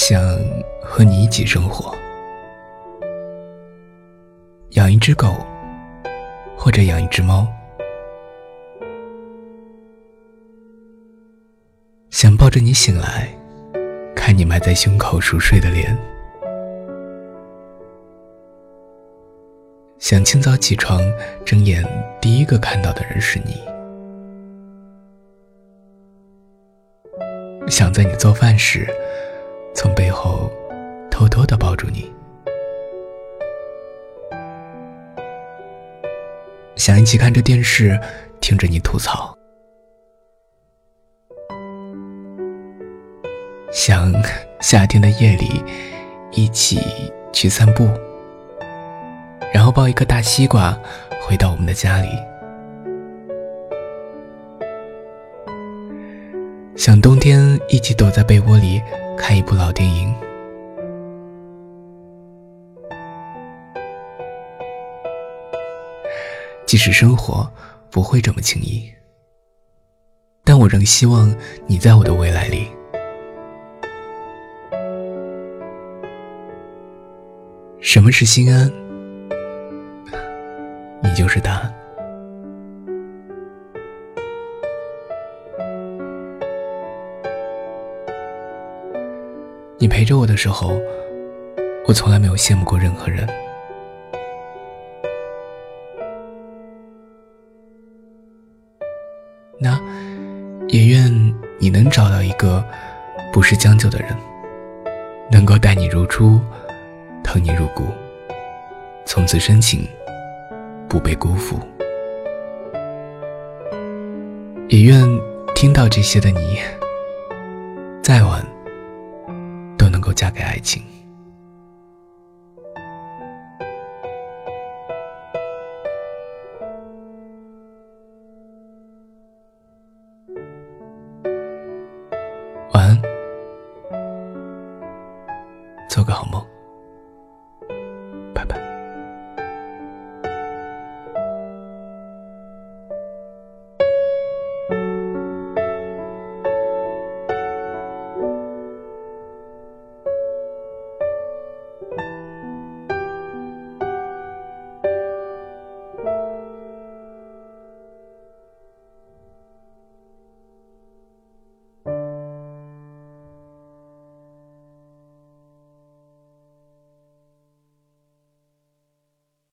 想和你一起生活，养一只狗，或者养一只猫，想抱着你醒来，看你埋在胸口熟睡的脸，想清早起床睁眼第一个看到的人是你，想在你做饭时。从背后偷偷的抱住你，想一起看着电视，听着你吐槽，想夏天的夜里一起去散步，然后抱一个大西瓜回到我们的家里，想冬天一起躲在被窝里。看一部老电影，即使生活不会这么轻易，但我仍希望你在我的未来里。什么是心安？你就是答案。你陪着我的时候，我从来没有羡慕过任何人。那也愿你能找到一个不是将就的人，能够待你如初，疼你入骨，从此深情，不被辜负。也愿听到这些的你，再晚。爱情。晚安，做个好梦。